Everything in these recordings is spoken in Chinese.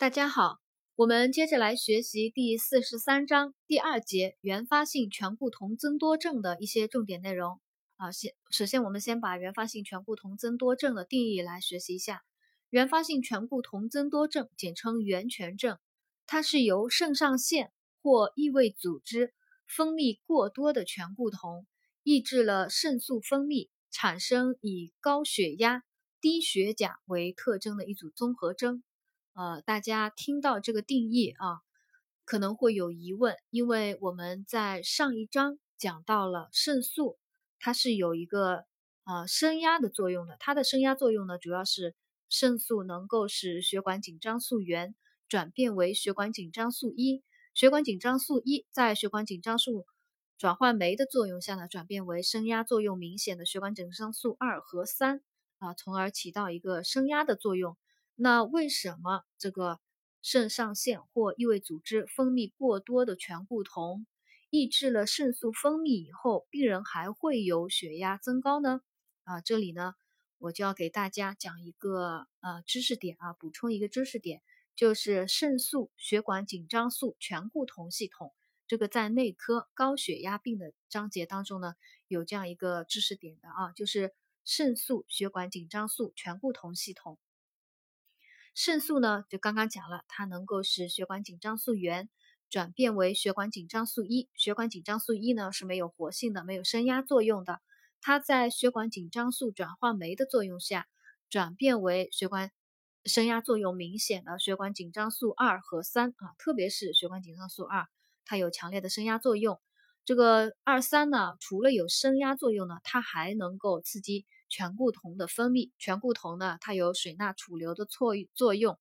大家好，我们接着来学习第四十三章第二节原发性醛固酮增多症的一些重点内容。啊，先首先我们先把原发性醛固酮增多症的定义来学习一下。原发性醛固酮增多症，简称原醛症，它是由肾上腺或异位组织分泌过多的醛固酮，抑制了肾素分泌，产生以高血压、低血钾为特征的一组综合征。呃，大家听到这个定义啊，可能会有疑问，因为我们在上一章讲到了肾素，它是有一个呃升压的作用的。它的升压作用呢，主要是肾素能够使血管紧张素原转变为血管紧张素一，血管紧张素一在血管紧张素转换酶的作用下呢，转变为升压作用明显的血管紧张素二和三啊，从而起到一个升压的作用。那为什么这个肾上腺或异位组织分泌过多的醛固酮，抑制了肾素分泌以后，病人还会有血压增高呢？啊，这里呢，我就要给大家讲一个呃知识点啊，补充一个知识点，就是肾素血管紧张素醛固酮系统。这个在内科高血压病的章节当中呢，有这样一个知识点的啊，就是肾素血管紧张素醛固酮系统。肾素呢，就刚刚讲了，它能够使血管紧张素原转变为血管紧张素一。血管紧张素一呢是没有活性的，没有升压作用的。它在血管紧张素转换酶的作用下，转变为血管升压作用明显的血管紧张素二和三啊，特别是血管紧张素二，它有强烈的升压作用。这个二三呢，除了有升压作用呢，它还能够刺激。醛固酮的分泌，醛固酮呢，它有水钠储留的作作用，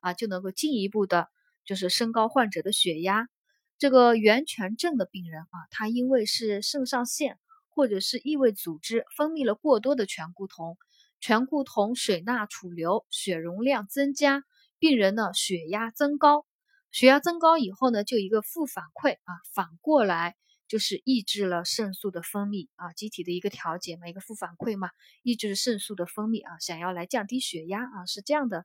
啊，就能够进一步的，就是升高患者的血压。这个原醛症的病人啊，他因为是肾上腺或者是异位组织分泌了过多的醛固酮，醛固酮水钠储留，血容量增加，病人呢血压增高，血压增高以后呢，就一个负反馈啊，反过来。就是抑制了肾素的分泌啊，机体的一个调节嘛，一个负反馈嘛，抑制肾素的分泌啊，想要来降低血压啊，是这样的，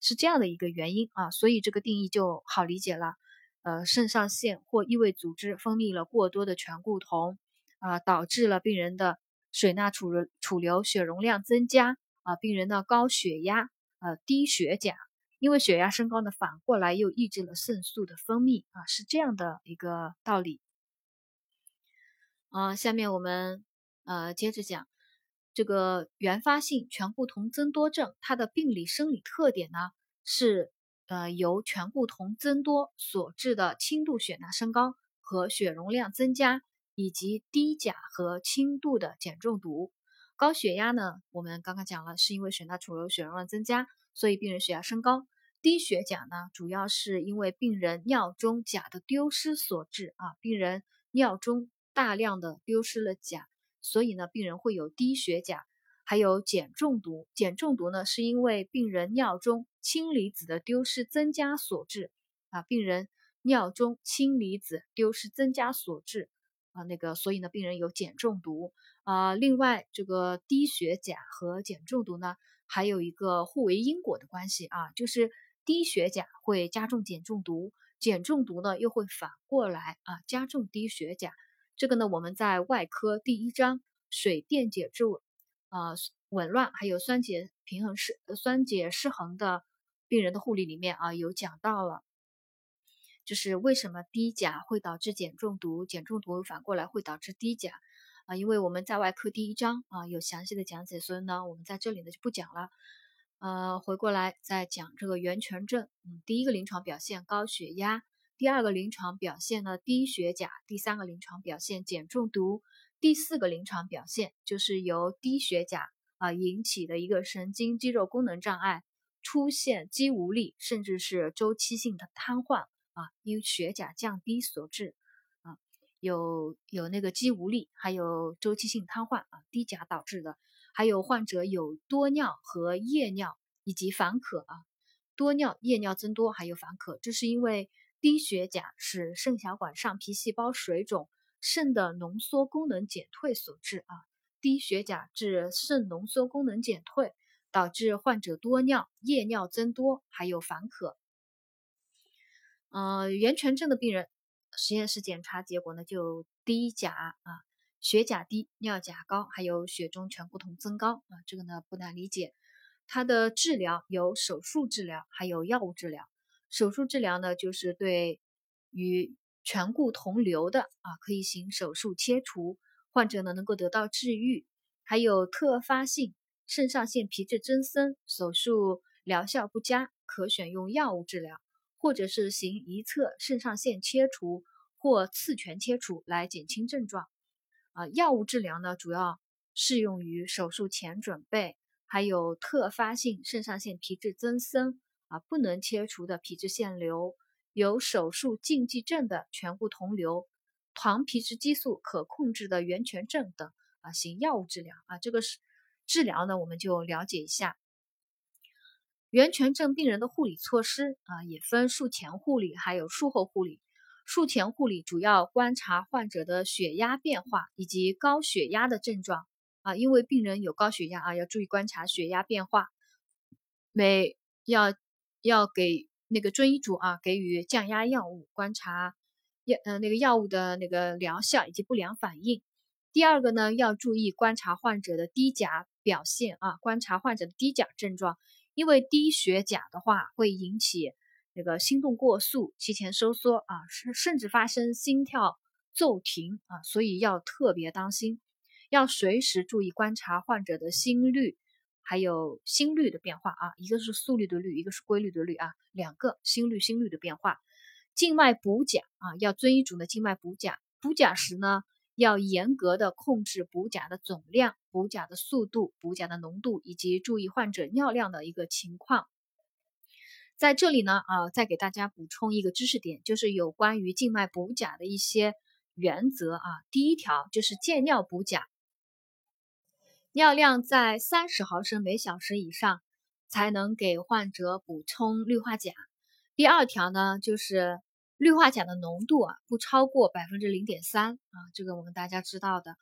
是这样的一个原因啊，所以这个定义就好理解了。呃，肾上腺或异位组织分泌了过多的醛固酮啊，导致了病人的水钠储储留、血容量增加啊，病人的高血压、呃低血钾，因为血压升高呢，反过来又抑制了肾素的分泌啊，是这样的一个道理。啊，下面我们呃接着讲这个原发性醛固酮增多症，它的病理生理特点呢是呃由醛固酮增多所致的轻度血钠升高和血容量增加，以及低钾和轻度的碱中毒。高血压呢，我们刚刚讲了，是因为血钠储留、血容量增加，所以病人血压升高。低血钾呢，主要是因为病人尿中钾的丢失所致啊，病人尿中。大量的丢失了钾，所以呢，病人会有低血钾，还有碱中毒。碱中毒呢，是因为病人尿中氢离子的丢失增加所致啊，病人尿中氢离子丢失增加所致啊，那个，所以呢，病人有碱中毒啊。另外，这个低血钾和碱中毒呢，还有一个互为因果的关系啊，就是低血钾会加重碱中毒，碱中毒呢又会反过来啊加重低血钾。这个呢，我们在外科第一章水电解质啊紊乱还有酸碱平衡失酸碱失衡的病人的护理里面啊有讲到了，就是为什么低钾会导致碱中毒，碱中毒反过来会导致低钾啊？因为我们在外科第一章啊有详细的讲解，所以呢我们在这里呢就不讲了。呃，回过来再讲这个原醛症，嗯，第一个临床表现高血压。第二个临床表现呢，低血钾；第三个临床表现碱中毒；第四个临床表现就是由低血钾啊引起的一个神经肌肉功能障碍，出现肌无力，甚至是周期性的瘫痪啊，因血钾降低所致啊，有有那个肌无力，还有周期性瘫痪啊，低钾导致的，还有患者有多尿和夜尿以及烦渴啊，多尿、夜尿增多，还有烦渴，这是因为。低血钾是肾小管上皮细胞水肿，肾的浓缩功能减退所致啊。低血钾致肾浓缩功能减退，导致患者多尿、夜尿增多，还有烦渴。呃，源泉症的病人，实验室检查结果呢就低钾啊，血钾低，尿钾高，还有血中醛固酮增高啊，这个呢不难理解。它的治疗有手术治疗，还有药物治疗。手术治疗呢，就是对与醛固同流的啊，可以行手术切除，患者呢能够得到治愈。还有特发性肾上腺皮质增生，手术疗效不佳，可选用药物治疗，或者是行一侧肾上腺切除或次全切除来减轻症状。啊，药物治疗呢，主要适用于手术前准备。还有特发性肾上腺皮质增生啊，不能切除的皮质腺瘤，有手术禁忌症的醛固酮瘤，糖皮质激素可控制的源泉症等啊，行药物治疗啊。这个是治疗呢，我们就了解一下源泉症病人的护理措施啊，也分术前护理还有术后护理。术前护理主要观察患者的血压变化以及高血压的症状。啊，因为病人有高血压啊，要注意观察血压变化，每要要给那个遵医嘱啊，给予降压药物，观察药呃那个药物的那个疗效以及不良反应。第二个呢，要注意观察患者的低钾表现啊，观察患者的低钾症状，因为低血钾的话会引起那个心动过速、提前收缩啊，甚甚至发生心跳骤停啊，所以要特别当心。要随时注意观察患者的心率，还有心率的变化啊，一个是速率的率，一个是规律的律啊，两个心率心率的变化。静脉补钾啊，要遵医嘱呢，静脉补钾。补钾时呢，要严格的控制补钾的总量、补钾的速度、补钾的浓度，以及注意患者尿量的一个情况。在这里呢，啊，再给大家补充一个知识点，就是有关于静脉补钾的一些原则啊。第一条就是借尿补钾。尿量在三十毫升每小时以上，才能给患者补充氯化钾。第二条呢，就是氯化钾的浓度啊，不超过百分之零点三啊，这个我们大家知道的。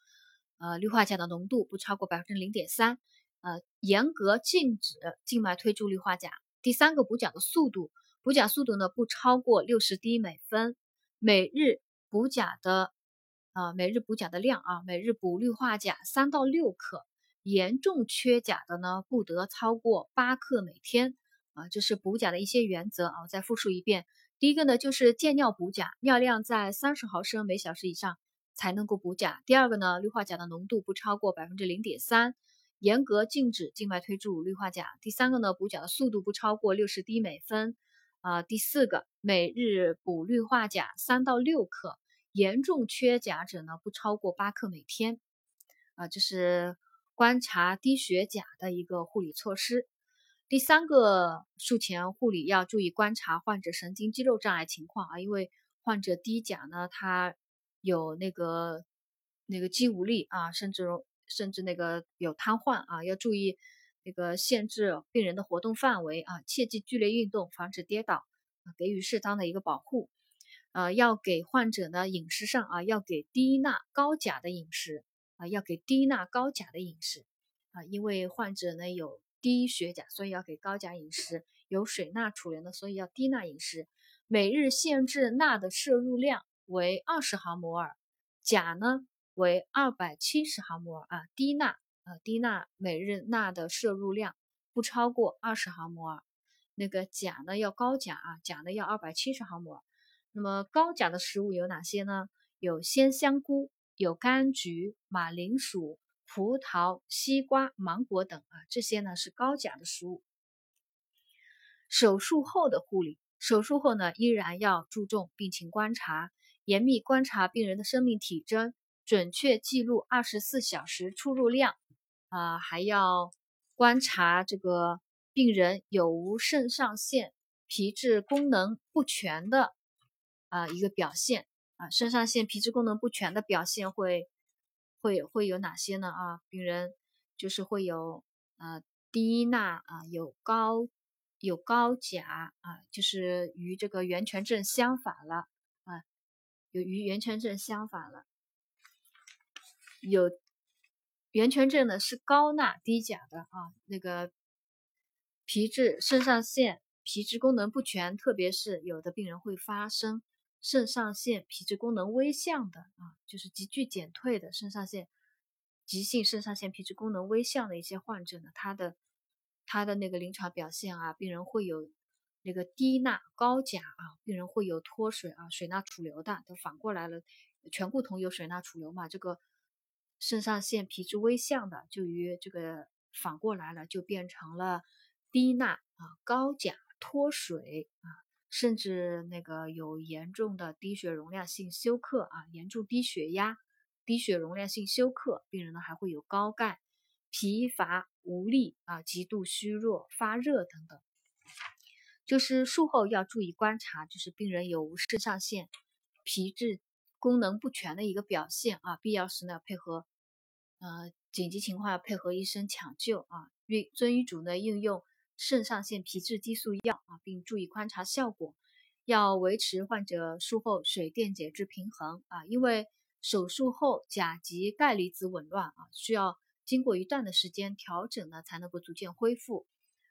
呃，氯化钾的浓度不超过百分之零点三，呃，严格禁止静脉推注氯化钾。第三个补钾的速度，补钾速度呢不超过六十滴每分。每日补钾的啊，每日补钾的量啊，每日补氯化钾三到六克。严重缺钾的呢，不得超过八克每天啊，这是补钾的一些原则啊。我再复述一遍，第一个呢就是借尿补钾，尿量在三十毫升每小时以上才能够补钾。第二个呢，氯化钾的浓度不超过百分之零点三，严格禁止静脉推注氯化钾。第三个呢，补钾的速度不超过六十滴每分啊。第四个，每日补氯化钾三到六克，严重缺钾者呢不超过八克每天啊，这是。观察低血钾的一个护理措施。第三个术前护理要注意观察患者神经肌肉障碍情况啊，因为患者低钾呢，他有那个那个肌无力啊，甚至甚至那个有瘫痪啊，要注意那个限制病人的活动范围啊，切忌剧烈运动，防止跌倒啊，给予适当的一个保护。呃，要给患者呢饮食上啊，要给低钠高钾的饮食。啊，要给低钠高钾的饮食啊，因为患者呢有低血钾，所以要给高钾饮食；有水钠储留的，所以要低钠饮食。每日限制钠的摄入量为二十毫摩尔，钾呢为二百七十毫摩尔啊。低钠啊，低钠每日钠的摄入量不超过二十毫摩尔。那个钾呢要高钾啊，钾呢要二百七十毫摩尔。那么高钾的食物有哪些呢？有鲜香菇。有柑橘、马铃薯、葡萄、西瓜、芒果等啊，这些呢是高钾的食物。手术后的护理，手术后呢依然要注重病情观察，严密观察病人的生命体征，准确记录二十四小时出入量啊，还要观察这个病人有无肾上腺皮质功能不全的啊一个表现。啊，肾上腺皮质功能不全的表现会会会有哪些呢？啊，病人就是会有呃低钠啊，有高有高钾啊，就是与这个源泉症相反了啊，有与源泉症相反了。有源泉症呢是高钠低钾的啊，那个皮质肾上腺皮质功能不全，特别是有的病人会发生肾上腺皮质功能微降的啊，就是急剧减退的肾上腺急性肾上腺皮质功能微降的一些患者呢，他的他的那个临床表现啊，病人会有那个低钠高钾啊，病人会有脱水啊，水钠储留的，都反过来了，醛固酮有水钠储留嘛，这个肾上腺皮质微降的就与这个反过来了，就变成了低钠啊高钾。脱水啊，甚至那个有严重的低血容量性休克啊，严重低血压、低血容量性休克，病人呢还会有高钙、疲乏无力啊、极度虚弱、发热等等。就是术后要注意观察，就是病人有无肾上腺皮质功能不全的一个表现啊，必要时呢配合呃紧急情况要配合医生抢救啊，遵遵医嘱呢应用。肾上腺皮质激素药啊，并注意观察效果，要维持患者术后水电解质平衡啊，因为手术后钾及钙离子紊乱啊，需要经过一段的时间调整呢，才能够逐渐恢复。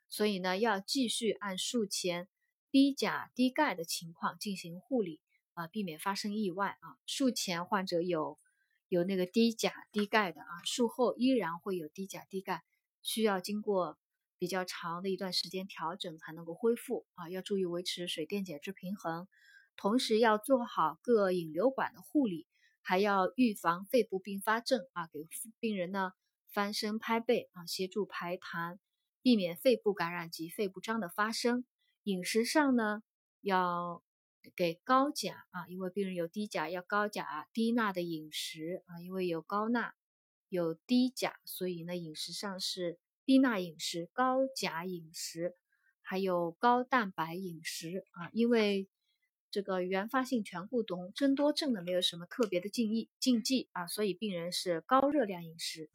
所以呢，要继续按术前低钾低钙的情况进行护理啊，避免发生意外啊。术前患者有有那个低钾低钙的啊，术后依然会有低钾低钙，需要经过。比较长的一段时间调整才能够恢复啊，要注意维持水电解质平衡，同时要做好各引流管的护理，还要预防肺部并发症啊，给病人呢翻身拍背啊，协助排痰，避免肺部感染及肺部张的发生。饮食上呢，要给高钾啊，因为病人有低钾，要高钾低钠的饮食啊，因为有高钠有低钾，所以呢饮食上是。低钠饮食、高钾饮食，还有高蛋白饮食啊，因为这个原发性醛固酮增多症呢，没有什么特别的禁议禁忌啊，所以病人是高热量饮食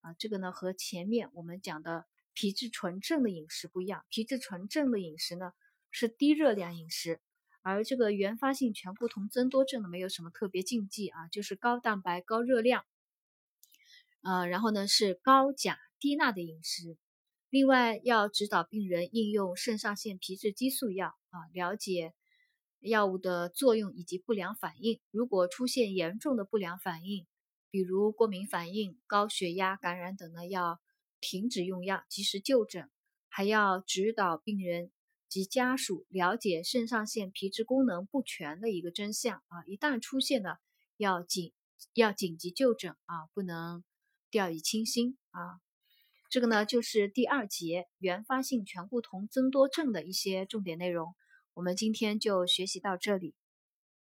啊，这个呢和前面我们讲的皮质醇症的饮食不一样，皮质醇症的饮食呢是低热量饮食，而这个原发性醛固酮增多症呢没有什么特别禁忌啊，就是高蛋白、高热量，呃，然后呢是高钾。低钠的饮食，另外要指导病人应用肾上腺皮质激素药啊，了解药物的作用以及不良反应。如果出现严重的不良反应，比如过敏反应、高血压、感染等呢，要停止用药，及时就诊。还要指导病人及家属了解肾上腺皮质功能不全的一个真相啊，一旦出现了，要紧要紧急就诊啊，不能掉以轻心啊。这个呢，就是第二节原发性醛固酮增多症的一些重点内容。我们今天就学习到这里。